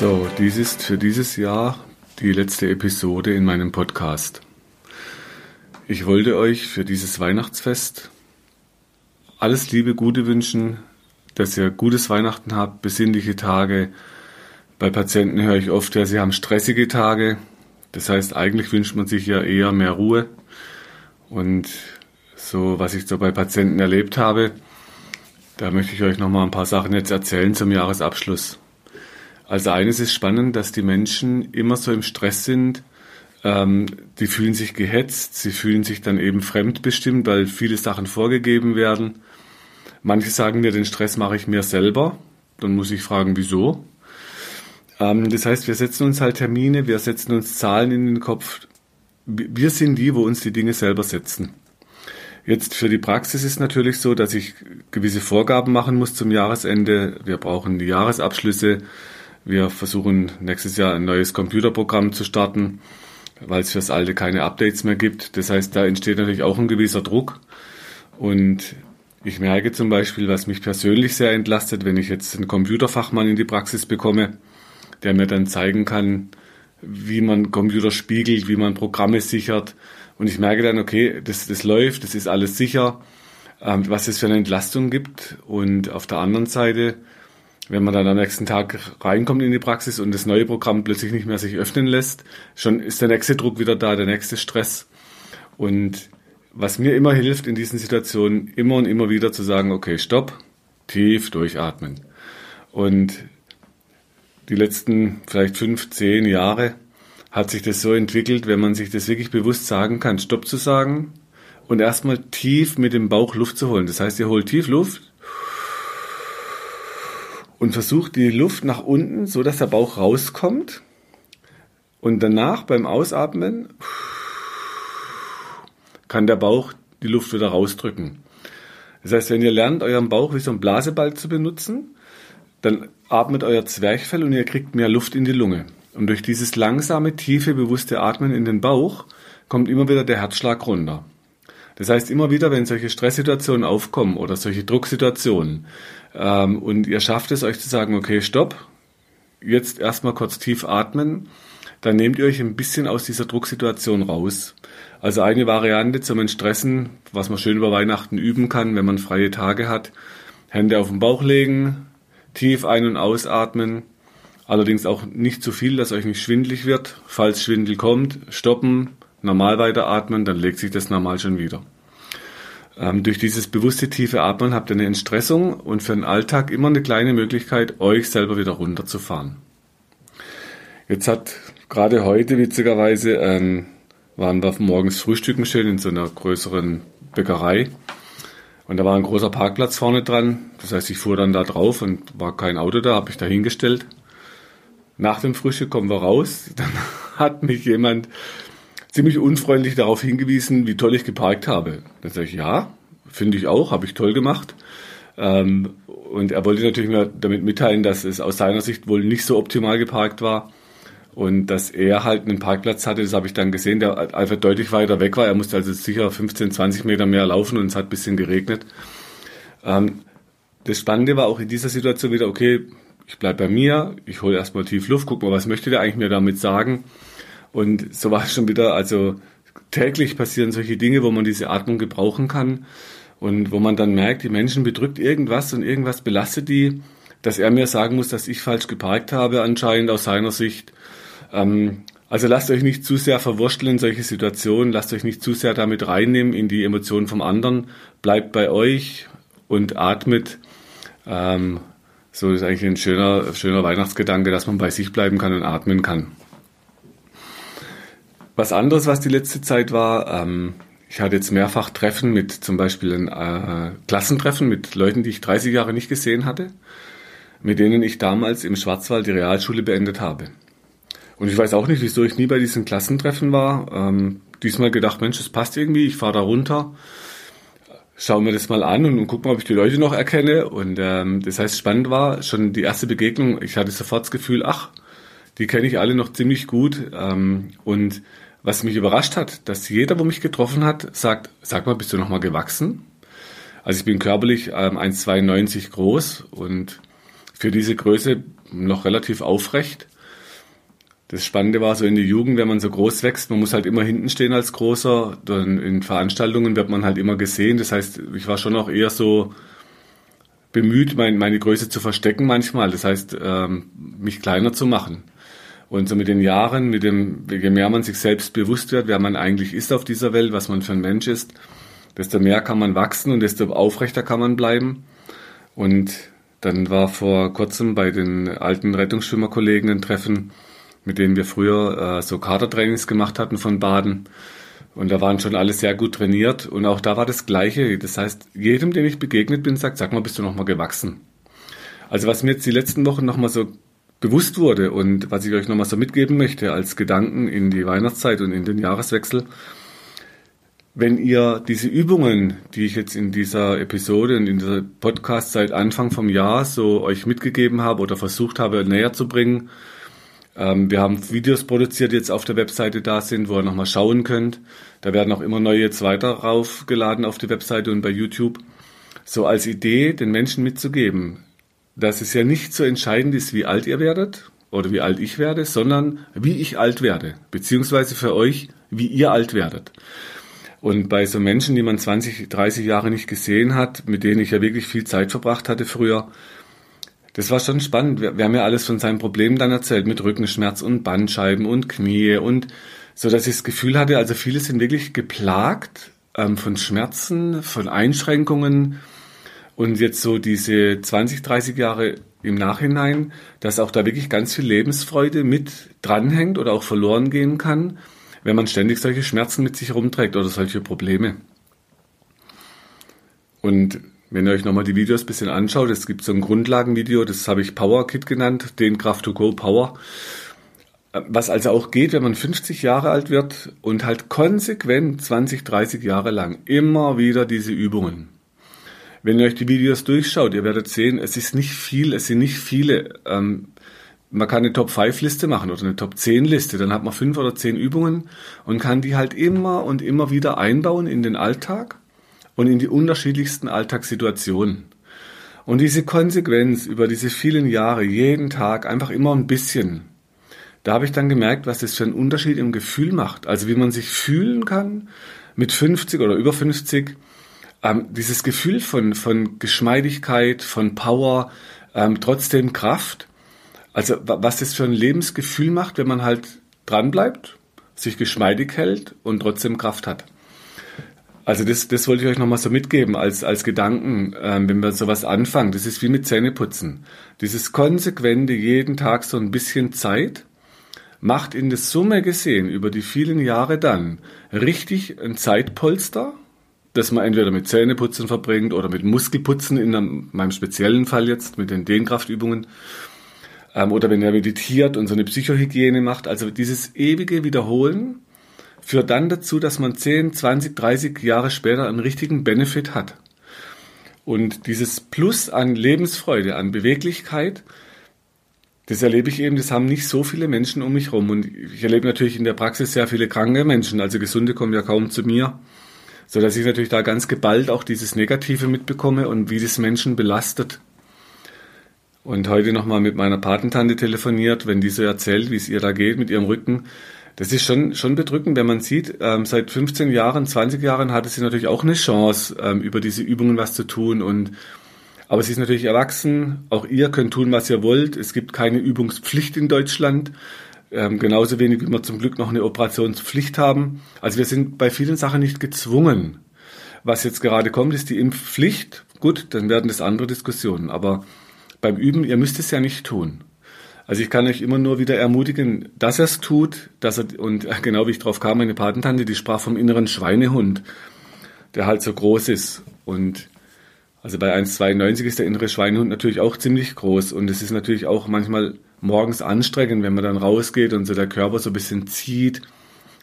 So, dies ist für dieses Jahr die letzte Episode in meinem Podcast. Ich wollte euch für dieses Weihnachtsfest alles Liebe, Gute wünschen, dass ihr gutes Weihnachten habt, besinnliche Tage. Bei Patienten höre ich oft, ja, sie haben stressige Tage. Das heißt, eigentlich wünscht man sich ja eher mehr Ruhe. Und so, was ich so bei Patienten erlebt habe, da möchte ich euch nochmal ein paar Sachen jetzt erzählen zum Jahresabschluss. Also eines ist spannend, dass die Menschen immer so im Stress sind. Ähm, die fühlen sich gehetzt, sie fühlen sich dann eben fremdbestimmt, weil viele Sachen vorgegeben werden. Manche sagen mir, den Stress mache ich mir selber. Dann muss ich fragen, wieso? Ähm, das heißt, wir setzen uns halt Termine, wir setzen uns Zahlen in den Kopf. Wir sind die, wo uns die Dinge selber setzen. Jetzt für die Praxis ist natürlich so, dass ich gewisse Vorgaben machen muss zum Jahresende. Wir brauchen die Jahresabschlüsse. Wir versuchen nächstes Jahr ein neues Computerprogramm zu starten, weil es fürs alte keine Updates mehr gibt. Das heißt, da entsteht natürlich auch ein gewisser Druck. Und ich merke zum Beispiel, was mich persönlich sehr entlastet, wenn ich jetzt einen Computerfachmann in die Praxis bekomme, der mir dann zeigen kann, wie man Computer spiegelt, wie man Programme sichert. Und ich merke dann, okay, das, das läuft, das ist alles sicher, ähm, was es für eine Entlastung gibt. Und auf der anderen Seite wenn man dann am nächsten Tag reinkommt in die Praxis und das neue Programm plötzlich nicht mehr sich öffnen lässt, schon ist der nächste Druck wieder da, der nächste Stress. Und was mir immer hilft in diesen Situationen, immer und immer wieder zu sagen, okay, stopp, tief durchatmen. Und die letzten vielleicht fünf, zehn Jahre hat sich das so entwickelt, wenn man sich das wirklich bewusst sagen kann, Stopp zu sagen und erstmal tief mit dem Bauch Luft zu holen. Das heißt, ihr holt tief Luft und versucht die Luft nach unten, so dass der Bauch rauskommt. Und danach beim Ausatmen kann der Bauch die Luft wieder rausdrücken. Das heißt, wenn ihr lernt, euren Bauch wie so ein Blaseball zu benutzen, dann atmet euer Zwerchfell und ihr kriegt mehr Luft in die Lunge. Und durch dieses langsame, tiefe, bewusste Atmen in den Bauch kommt immer wieder der Herzschlag runter. Das heißt, immer wieder, wenn solche Stresssituationen aufkommen oder solche Drucksituationen ähm, und ihr schafft es, euch zu sagen, okay, stopp, jetzt erstmal kurz tief atmen, dann nehmt ihr euch ein bisschen aus dieser Drucksituation raus. Also eine Variante zum Entstressen, was man schön über Weihnachten üben kann, wenn man freie Tage hat, Hände auf den Bauch legen, tief ein- und ausatmen, allerdings auch nicht zu viel, dass euch nicht schwindlig wird. Falls Schwindel kommt, stoppen, normal weiteratmen, dann legt sich das normal schon wieder. Ähm, durch dieses bewusste tiefe Atmen habt ihr eine Entstressung und für den Alltag immer eine kleine Möglichkeit, euch selber wieder runterzufahren. Jetzt hat gerade heute witzigerweise ähm, waren wir morgens frühstücken schön in so einer größeren Bäckerei. Und da war ein großer Parkplatz vorne dran. Das heißt, ich fuhr dann da drauf und war kein Auto da, habe ich da hingestellt. Nach dem Frühstück kommen wir raus. Dann hat mich jemand ziemlich unfreundlich darauf hingewiesen, wie toll ich geparkt habe. Dann sage ich, ja, finde ich auch, habe ich toll gemacht. Ähm, und er wollte natürlich mir damit mitteilen, dass es aus seiner Sicht wohl nicht so optimal geparkt war und dass er halt einen Parkplatz hatte, das habe ich dann gesehen, der einfach deutlich weiter weg war. Er musste also sicher 15, 20 Meter mehr laufen und es hat ein bisschen geregnet. Ähm, das Spannende war auch in dieser Situation wieder, okay, ich bleibe bei mir, ich hole erstmal tief Luft, guck mal, was möchte der eigentlich mir damit sagen? Und so war es schon wieder, also täglich passieren solche Dinge, wo man diese Atmung gebrauchen kann und wo man dann merkt, die Menschen bedrückt irgendwas und irgendwas belastet die, dass er mir sagen muss, dass ich falsch geparkt habe, anscheinend aus seiner Sicht. Ähm, also lasst euch nicht zu sehr verwurschteln in solche Situationen, lasst euch nicht zu sehr damit reinnehmen in die Emotionen vom anderen, bleibt bei euch und atmet. Ähm, so ist eigentlich ein schöner, schöner Weihnachtsgedanke, dass man bei sich bleiben kann und atmen kann. Was anderes, was die letzte Zeit war, ähm, ich hatte jetzt mehrfach Treffen mit zum Beispiel ein äh, Klassentreffen mit Leuten, die ich 30 Jahre nicht gesehen hatte. mit denen ich damals im Schwarzwald die Realschule beendet habe. Und ich weiß auch nicht, wieso ich nie bei diesen Klassentreffen war. Ähm, diesmal gedacht, Mensch, das passt irgendwie, ich fahre da runter, schaue mir das mal an und, und mal, ob ich die Leute noch erkenne. Und ähm, das heißt, spannend war schon die erste Begegnung. Ich hatte sofort das Gefühl, ach, die kenne ich alle noch ziemlich gut. Ähm, und was mich überrascht hat, dass jeder, wo mich getroffen hat, sagt, sag mal, bist du noch mal gewachsen? Also ich bin körperlich ähm, 1,92 groß und für diese Größe noch relativ aufrecht. Das Spannende war so in der Jugend, wenn man so groß wächst, man muss halt immer hinten stehen als Großer. Dann in Veranstaltungen wird man halt immer gesehen. Das heißt, ich war schon auch eher so bemüht, mein, meine Größe zu verstecken manchmal. Das heißt, ähm, mich kleiner zu machen. Und so mit den Jahren, mit dem, je mehr man sich selbst bewusst wird, wer man eigentlich ist auf dieser Welt, was man für ein Mensch ist, desto mehr kann man wachsen und desto aufrechter kann man bleiben. Und dann war vor kurzem bei den alten Rettungsschwimmerkollegen ein Treffen, mit denen wir früher äh, so Kadertrainings gemacht hatten von Baden. Und da waren schon alle sehr gut trainiert. Und auch da war das Gleiche. Das heißt, jedem, dem ich begegnet bin, sagt, sag mal, bist du noch mal gewachsen? Also was mir jetzt die letzten Wochen noch mal so bewusst wurde und was ich euch noch mal so mitgeben möchte als Gedanken in die Weihnachtszeit und in den Jahreswechsel, wenn ihr diese Übungen, die ich jetzt in dieser Episode und in dieser Podcast seit Anfang vom Jahr so euch mitgegeben habe oder versucht habe näher zu bringen, ähm, wir haben Videos produziert, die jetzt auf der Webseite da sind, wo ihr nochmal schauen könnt. Da werden auch immer neue jetzt weiter raufgeladen auf die Webseite und bei YouTube. So als Idee, den Menschen mitzugeben, dass es ja nicht so entscheidend ist, wie alt ihr werdet oder wie alt ich werde, sondern wie ich alt werde, beziehungsweise für euch, wie ihr alt werdet. Und bei so Menschen, die man 20, 30 Jahre nicht gesehen hat, mit denen ich ja wirklich viel Zeit verbracht hatte früher, das war schon spannend. Wir, haben ja alles von seinen Problemen dann erzählt, mit Rückenschmerz und Bandscheiben und Knie und so, dass ich das Gefühl hatte, also viele sind wirklich geplagt ähm, von Schmerzen, von Einschränkungen und jetzt so diese 20, 30 Jahre im Nachhinein, dass auch da wirklich ganz viel Lebensfreude mit dranhängt oder auch verloren gehen kann, wenn man ständig solche Schmerzen mit sich rumträgt oder solche Probleme. Und wenn ihr euch nochmal die Videos ein bisschen anschaut, es gibt so ein Grundlagenvideo, das habe ich Power Kit genannt, den Kraft to Go Power. Was also auch geht, wenn man 50 Jahre alt wird und halt konsequent 20, 30 Jahre lang immer wieder diese Übungen. Wenn ihr euch die Videos durchschaut, ihr werdet sehen, es ist nicht viel, es sind nicht viele. Ähm, man kann eine Top-5-Liste machen oder eine Top-10-Liste, dann hat man fünf oder zehn Übungen und kann die halt immer und immer wieder einbauen in den Alltag und in die unterschiedlichsten Alltagssituationen. Und diese Konsequenz über diese vielen Jahre, jeden Tag, einfach immer ein bisschen, da habe ich dann gemerkt, was das für einen Unterschied im Gefühl macht. Also wie man sich fühlen kann mit 50 oder über 50. Ähm, dieses Gefühl von, von Geschmeidigkeit, von Power, ähm, trotzdem Kraft. Also was das für ein Lebensgefühl macht, wenn man halt dranbleibt, sich geschmeidig hält und trotzdem Kraft hat. Also das, das wollte ich euch nochmal so mitgeben als, als Gedanken, ähm, wenn wir sowas anfangen. Das ist wie mit Zähneputzen. Dieses konsequente jeden Tag so ein bisschen Zeit macht in der Summe gesehen über die vielen Jahre dann richtig ein Zeitpolster, das man entweder mit Zähneputzen verbringt oder mit Muskelputzen, in meinem speziellen Fall jetzt mit den Dehnkraftübungen, ähm, oder wenn er meditiert und so eine Psychohygiene macht. Also dieses ewige Wiederholen führt dann dazu, dass man 10, 20, 30 Jahre später einen richtigen Benefit hat. Und dieses Plus an Lebensfreude, an Beweglichkeit, das erlebe ich eben, das haben nicht so viele Menschen um mich herum. Und ich erlebe natürlich in der Praxis sehr viele kranke Menschen, also Gesunde kommen ja kaum zu mir, so dass ich natürlich da ganz geballt auch dieses Negative mitbekomme und wie das Menschen belastet. Und heute nochmal mit meiner Patentante telefoniert, wenn die so erzählt, wie es ihr da geht mit ihrem Rücken, das ist schon, schon bedrückend, wenn man sieht, ähm, seit 15 Jahren, 20 Jahren hatte sie natürlich auch eine Chance, ähm, über diese Übungen was zu tun. Und, aber sie ist natürlich erwachsen. Auch ihr könnt tun, was ihr wollt. Es gibt keine Übungspflicht in Deutschland. Ähm, genauso wenig, wie wir zum Glück noch eine Operationspflicht haben. Also wir sind bei vielen Sachen nicht gezwungen. Was jetzt gerade kommt, ist die Impfpflicht. Gut, dann werden das andere Diskussionen. Aber beim Üben, ihr müsst es ja nicht tun. Also ich kann euch immer nur wieder ermutigen, dass er es tut, dass er, und genau wie ich drauf kam, meine Patentante, die sprach vom inneren Schweinehund, der halt so groß ist. Und Also bei 1,92 ist der innere Schweinehund natürlich auch ziemlich groß und es ist natürlich auch manchmal morgens anstrengend, wenn man dann rausgeht und so der Körper so ein bisschen zieht.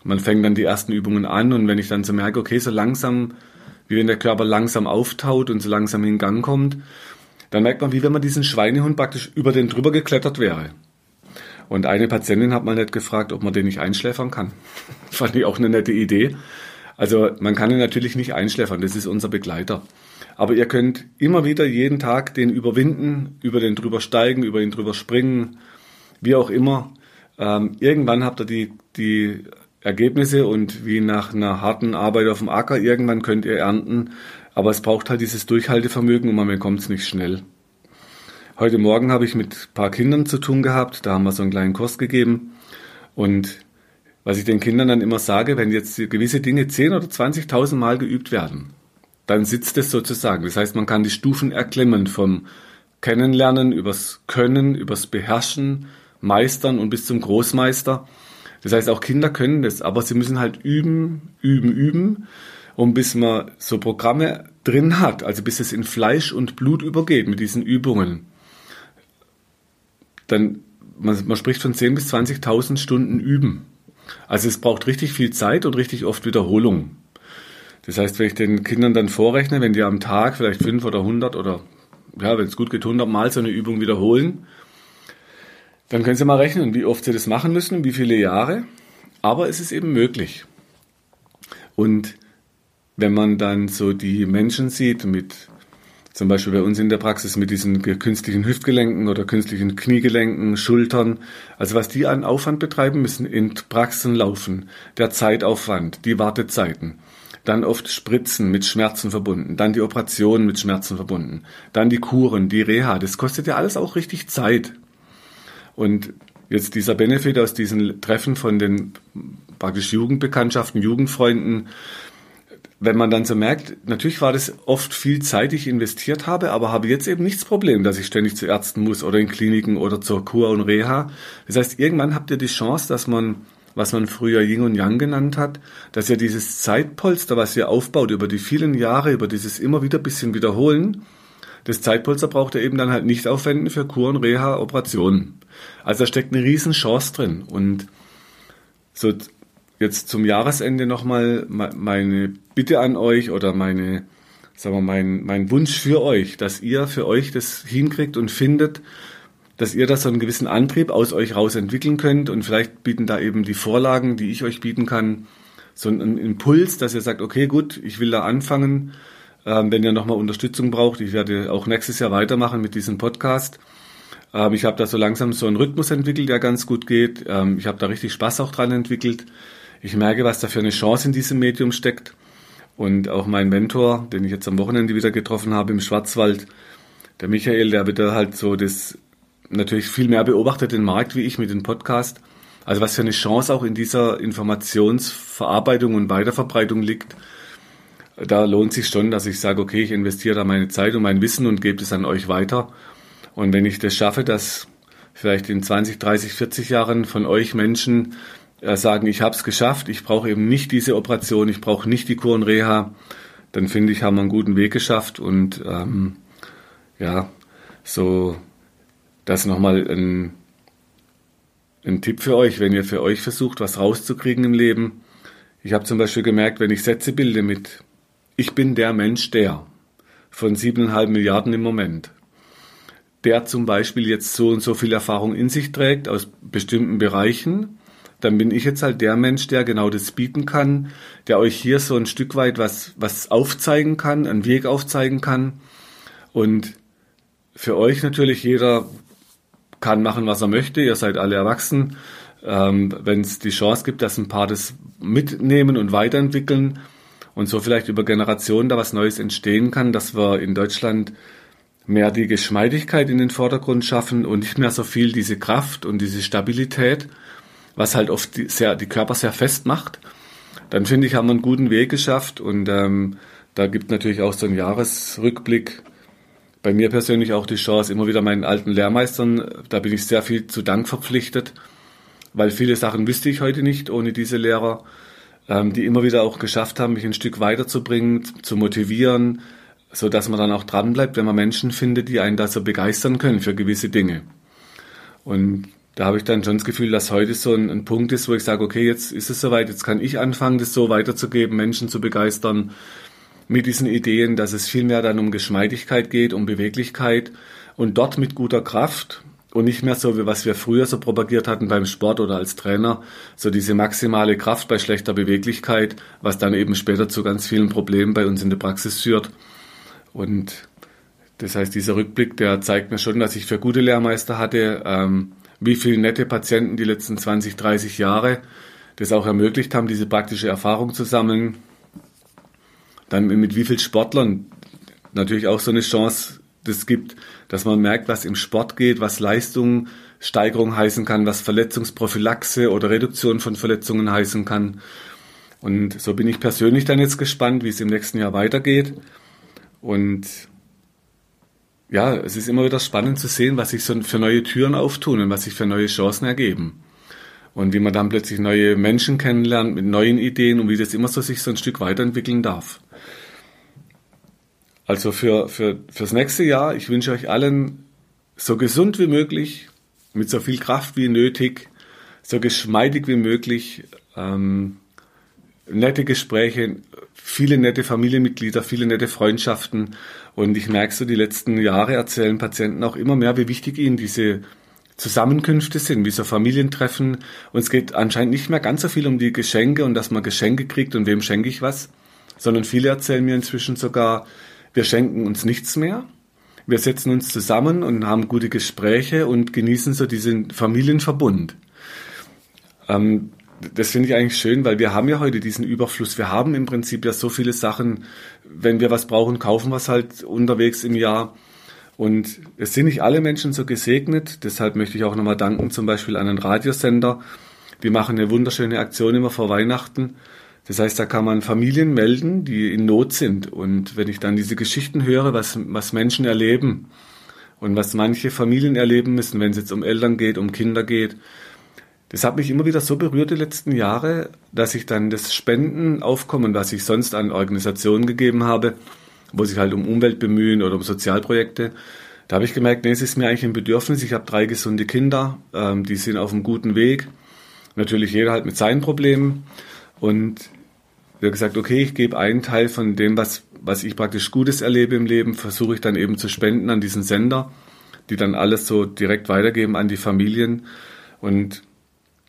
Man fängt dann die ersten Übungen an und wenn ich dann so merke, okay, so langsam, wie wenn der Körper langsam auftaut und so langsam in Gang kommt, dann merkt man, wie wenn man diesen Schweinehund praktisch über den drüber geklettert wäre. Und eine Patientin hat mal nicht gefragt, ob man den nicht einschläfern kann. Fand ich auch eine nette Idee. Also man kann ihn natürlich nicht einschläfern, das ist unser Begleiter. Aber ihr könnt immer wieder jeden Tag den überwinden, über den drüber steigen, über ihn drüber springen, wie auch immer. Ähm, irgendwann habt ihr die, die Ergebnisse und wie nach einer harten Arbeit auf dem Acker, irgendwann könnt ihr ernten. Aber es braucht halt dieses Durchhaltevermögen und man bekommt es nicht schnell. Heute Morgen habe ich mit ein paar Kindern zu tun gehabt, da haben wir so einen kleinen Kurs gegeben. Und was ich den Kindern dann immer sage, wenn jetzt gewisse Dinge 10 oder 20.000 Mal geübt werden, dann sitzt es sozusagen. Das heißt, man kann die Stufen erklimmen vom Kennenlernen übers Können, übers Beherrschen, Meistern und bis zum Großmeister. Das heißt, auch Kinder können das, aber sie müssen halt üben, üben, üben, um bis man so Programme drin hat, also bis es in Fleisch und Blut übergeht mit diesen Übungen. Dann, man, man spricht von 10.000 bis 20.000 Stunden Üben. Also es braucht richtig viel Zeit und richtig oft Wiederholung. Das heißt, wenn ich den Kindern dann vorrechne, wenn die am Tag vielleicht fünf oder hundert oder ja, wenn es gut geht, hundertmal so eine Übung wiederholen, dann können Sie mal rechnen, wie oft Sie das machen müssen, wie viele Jahre. Aber es ist eben möglich. Und wenn man dann so die Menschen sieht mit zum Beispiel bei uns in der Praxis mit diesen künstlichen Hüftgelenken oder künstlichen Kniegelenken, Schultern, also was die an Aufwand betreiben müssen, in Praxen laufen, der Zeitaufwand, die Wartezeiten, dann oft Spritzen mit Schmerzen verbunden, dann die Operationen mit Schmerzen verbunden, dann die Kuren, die Reha. Das kostet ja alles auch richtig Zeit. Und jetzt dieser Benefit aus diesen Treffen von den praktisch Jugendbekanntschaften, Jugendfreunden, wenn man dann so merkt, natürlich war das oft viel Zeit, die ich investiert habe, aber habe jetzt eben nichts Problem, dass ich ständig zu Ärzten muss oder in Kliniken oder zur Kur und Reha. Das heißt, irgendwann habt ihr die Chance, dass man was man früher Yin und Yang genannt hat, dass ja dieses Zeitpolster, was ihr aufbaut über die vielen Jahre, über dieses immer wieder bisschen wiederholen, das Zeitpolster braucht ihr eben dann halt nicht aufwenden für Kuren, Reha, Operationen. Also da steckt eine riesen Chance drin und so jetzt zum Jahresende nochmal meine Bitte an euch oder meine, sagen wir, mein, mein Wunsch für euch, dass ihr für euch das hinkriegt und findet, dass ihr da so einen gewissen Antrieb aus euch raus entwickeln könnt und vielleicht bieten da eben die Vorlagen, die ich euch bieten kann, so einen Impuls, dass ihr sagt, okay, gut, ich will da anfangen. Ähm, wenn ihr nochmal Unterstützung braucht, ich werde auch nächstes Jahr weitermachen mit diesem Podcast. Ähm, ich habe da so langsam so einen Rhythmus entwickelt, der ganz gut geht. Ähm, ich habe da richtig Spaß auch dran entwickelt. Ich merke, was da für eine Chance in diesem Medium steckt. Und auch mein Mentor, den ich jetzt am Wochenende wieder getroffen habe im Schwarzwald, der Michael, der wird da halt so das natürlich viel mehr beobachtet den Markt wie ich mit dem Podcast. Also was für eine Chance auch in dieser Informationsverarbeitung und Weiterverbreitung liegt. Da lohnt sich schon, dass ich sage, okay, ich investiere da meine Zeit und mein Wissen und gebe es an euch weiter. Und wenn ich das schaffe, dass vielleicht in 20, 30, 40 Jahren von euch Menschen äh, sagen, ich habe es geschafft, ich brauche eben nicht diese Operation, ich brauche nicht die Kurenreha, dann finde ich, haben wir einen guten Weg geschafft und ähm, ja, so das nochmal ein, ein Tipp für euch, wenn ihr für euch versucht, was rauszukriegen im Leben. Ich habe zum Beispiel gemerkt, wenn ich Sätze bilde mit Ich bin der Mensch, der von siebeneinhalb Milliarden im Moment, der zum Beispiel jetzt so und so viel Erfahrung in sich trägt aus bestimmten Bereichen, dann bin ich jetzt halt der Mensch, der genau das bieten kann, der euch hier so ein Stück weit was, was aufzeigen kann, einen Weg aufzeigen kann. Und für euch natürlich jeder kann machen, was er möchte. Ihr seid alle erwachsen. Ähm, Wenn es die Chance gibt, dass ein paar das mitnehmen und weiterentwickeln und so vielleicht über Generationen da was Neues entstehen kann, dass wir in Deutschland mehr die Geschmeidigkeit in den Vordergrund schaffen und nicht mehr so viel diese Kraft und diese Stabilität, was halt oft die, sehr, die Körper sehr fest macht, dann finde ich, haben wir einen guten Weg geschafft und ähm, da gibt natürlich auch so einen Jahresrückblick bei mir persönlich auch die Chance, immer wieder meinen alten Lehrmeistern, da bin ich sehr viel zu Dank verpflichtet, weil viele Sachen wüsste ich heute nicht ohne diese Lehrer, ähm, die immer wieder auch geschafft haben, mich ein Stück weiterzubringen, zu motivieren, so dass man dann auch dranbleibt, wenn man Menschen findet, die einen da so begeistern können für gewisse Dinge. Und da habe ich dann schon das Gefühl, dass heute so ein, ein, Punkt ist, wo ich sage, okay, jetzt ist es soweit, jetzt kann ich anfangen, das so weiterzugeben, Menschen zu begeistern mit diesen Ideen, dass es vielmehr dann um Geschmeidigkeit geht, um Beweglichkeit und dort mit guter Kraft und nicht mehr so, wie was wir früher so propagiert hatten beim Sport oder als Trainer, so diese maximale Kraft bei schlechter Beweglichkeit, was dann eben später zu ganz vielen Problemen bei uns in der Praxis führt. Und das heißt, dieser Rückblick, der zeigt mir schon, dass ich für gute Lehrmeister hatte, ähm, wie viele nette Patienten die letzten 20, 30 Jahre das auch ermöglicht haben, diese praktische Erfahrung zu sammeln. Dann mit wie vielen Sportlern natürlich auch so eine Chance das gibt, dass man merkt, was im Sport geht, was Leistungssteigerung heißen kann, was Verletzungsprophylaxe oder Reduktion von Verletzungen heißen kann. Und so bin ich persönlich dann jetzt gespannt, wie es im nächsten Jahr weitergeht. Und ja, es ist immer wieder spannend zu sehen, was sich so für neue Türen auftun und was sich für neue Chancen ergeben. Und wie man dann plötzlich neue Menschen kennenlernt mit neuen Ideen und wie das immer so sich so ein Stück weiterentwickeln darf. Also für, für, fürs nächste Jahr, ich wünsche euch allen so gesund wie möglich, mit so viel Kraft wie nötig, so geschmeidig wie möglich, ähm, nette Gespräche, viele nette Familienmitglieder, viele nette Freundschaften. Und ich merke so, die letzten Jahre erzählen Patienten auch immer mehr, wie wichtig ihnen diese Zusammenkünfte sind, wie so Familientreffen. Und es geht anscheinend nicht mehr ganz so viel um die Geschenke und dass man Geschenke kriegt und wem schenke ich was, sondern viele erzählen mir inzwischen sogar, wir schenken uns nichts mehr. Wir setzen uns zusammen und haben gute Gespräche und genießen so diesen Familienverbund. Ähm, das finde ich eigentlich schön, weil wir haben ja heute diesen Überfluss. Wir haben im Prinzip ja so viele Sachen. Wenn wir was brauchen, kaufen wir es halt unterwegs im Jahr. Und es sind nicht alle Menschen so gesegnet. Deshalb möchte ich auch nochmal danken, zum Beispiel an einen Radiosender. Die machen eine wunderschöne Aktion immer vor Weihnachten. Das heißt, da kann man Familien melden, die in Not sind. Und wenn ich dann diese Geschichten höre, was, was Menschen erleben und was manche Familien erleben müssen, wenn es jetzt um Eltern geht, um Kinder geht, das hat mich immer wieder so berührt die letzten Jahre, dass ich dann das Spendenaufkommen, was ich sonst an Organisationen gegeben habe, wo sich halt um Umwelt bemühen oder um Sozialprojekte, da habe ich gemerkt, nee, es ist mir eigentlich ein Bedürfnis. Ich habe drei gesunde Kinder, ähm, die sind auf einem guten Weg. Natürlich jeder halt mit seinen Problemen. Und ich habe gesagt, okay, ich gebe einen Teil von dem, was, was ich praktisch Gutes erlebe im Leben, versuche ich dann eben zu spenden an diesen Sender, die dann alles so direkt weitergeben an die Familien. Und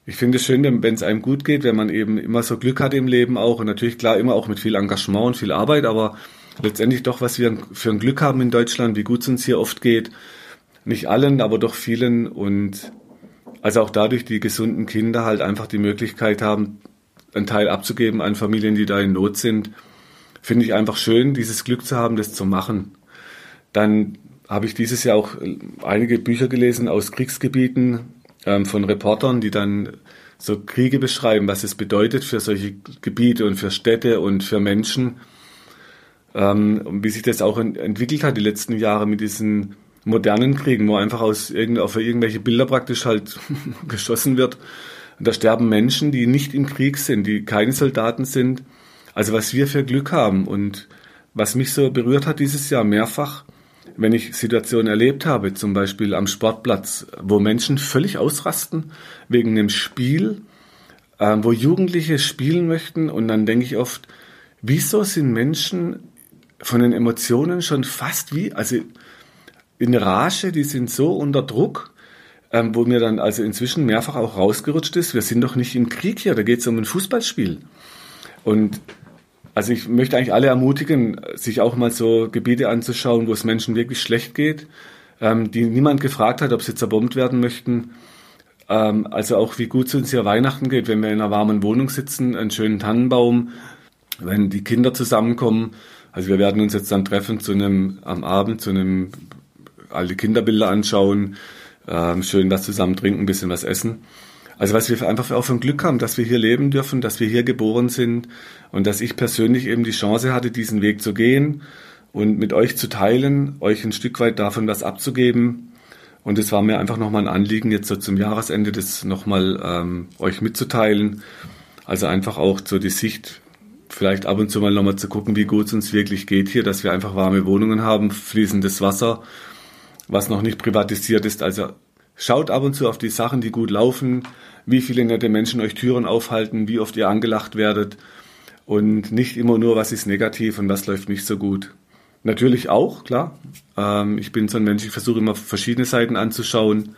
ich finde es schön, wenn es einem gut geht, wenn man eben immer so Glück hat im Leben auch und natürlich klar immer auch mit viel Engagement und viel Arbeit, aber letztendlich doch, was wir für ein Glück haben in Deutschland, wie gut es uns hier oft geht. Nicht allen, aber doch vielen und also auch dadurch die gesunden Kinder halt einfach die Möglichkeit haben, einen Teil abzugeben an Familien, die da in Not sind. Finde ich einfach schön, dieses Glück zu haben, das zu machen. Dann habe ich dieses Jahr auch einige Bücher gelesen aus Kriegsgebieten, ähm, von Reportern, die dann so Kriege beschreiben, was es bedeutet für solche Gebiete und für Städte und für Menschen. Ähm, und wie sich das auch ent entwickelt hat die letzten Jahre mit diesen modernen Kriegen, wo einfach aus irgend, auf irgendwelche Bilder praktisch halt geschossen wird. Und da sterben Menschen, die nicht im Krieg sind, die keine Soldaten sind. Also was wir für Glück haben und was mich so berührt hat dieses Jahr mehrfach, wenn ich Situationen erlebt habe, zum Beispiel am Sportplatz, wo Menschen völlig ausrasten wegen einem Spiel, äh, wo Jugendliche spielen möchten und dann denke ich oft, wieso sind Menschen von den Emotionen schon fast wie, also in Rage, die sind so unter Druck, ähm, wo mir dann also inzwischen mehrfach auch rausgerutscht ist, wir sind doch nicht im Krieg hier, da geht es um ein Fußballspiel. Und also ich möchte eigentlich alle ermutigen, sich auch mal so Gebiete anzuschauen, wo es Menschen wirklich schlecht geht, ähm, die niemand gefragt hat, ob sie zerbombt werden möchten. Ähm, also auch wie gut es uns hier Weihnachten geht, wenn wir in einer warmen Wohnung sitzen, einen schönen Tannenbaum, wenn die Kinder zusammenkommen. Also wir werden uns jetzt dann treffen zu einem am Abend zu einem alte Kinderbilder anschauen, ähm, schön was zusammen trinken, ein bisschen was essen. Also was wir einfach auch von Glück haben, dass wir hier leben dürfen, dass wir hier geboren sind und dass ich persönlich eben die Chance hatte, diesen Weg zu gehen und mit euch zu teilen, euch ein Stück weit davon was abzugeben. Und es war mir einfach nochmal ein Anliegen, jetzt so zum Jahresende das nochmal ähm, euch mitzuteilen. Also einfach auch so die Sicht vielleicht ab und zu mal nochmal zu gucken, wie gut es uns wirklich geht hier, dass wir einfach warme Wohnungen haben, fließendes Wasser, was noch nicht privatisiert ist. Also schaut ab und zu auf die Sachen, die gut laufen, wie viele nette Menschen euch Türen aufhalten, wie oft ihr angelacht werdet und nicht immer nur, was ist negativ und was läuft nicht so gut. Natürlich auch, klar. Ähm, ich bin so ein Mensch, ich versuche immer verschiedene Seiten anzuschauen.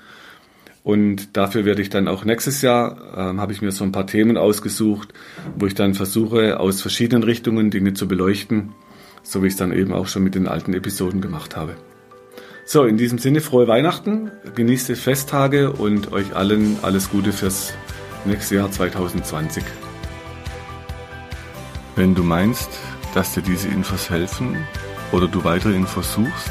Und dafür werde ich dann auch nächstes Jahr, ähm, habe ich mir so ein paar Themen ausgesucht, wo ich dann versuche, aus verschiedenen Richtungen Dinge zu beleuchten, so wie ich es dann eben auch schon mit den alten Episoden gemacht habe. So, in diesem Sinne frohe Weihnachten, genießt die Festtage und euch allen alles Gute fürs nächste Jahr 2020. Wenn du meinst, dass dir diese Infos helfen oder du weitere Infos suchst,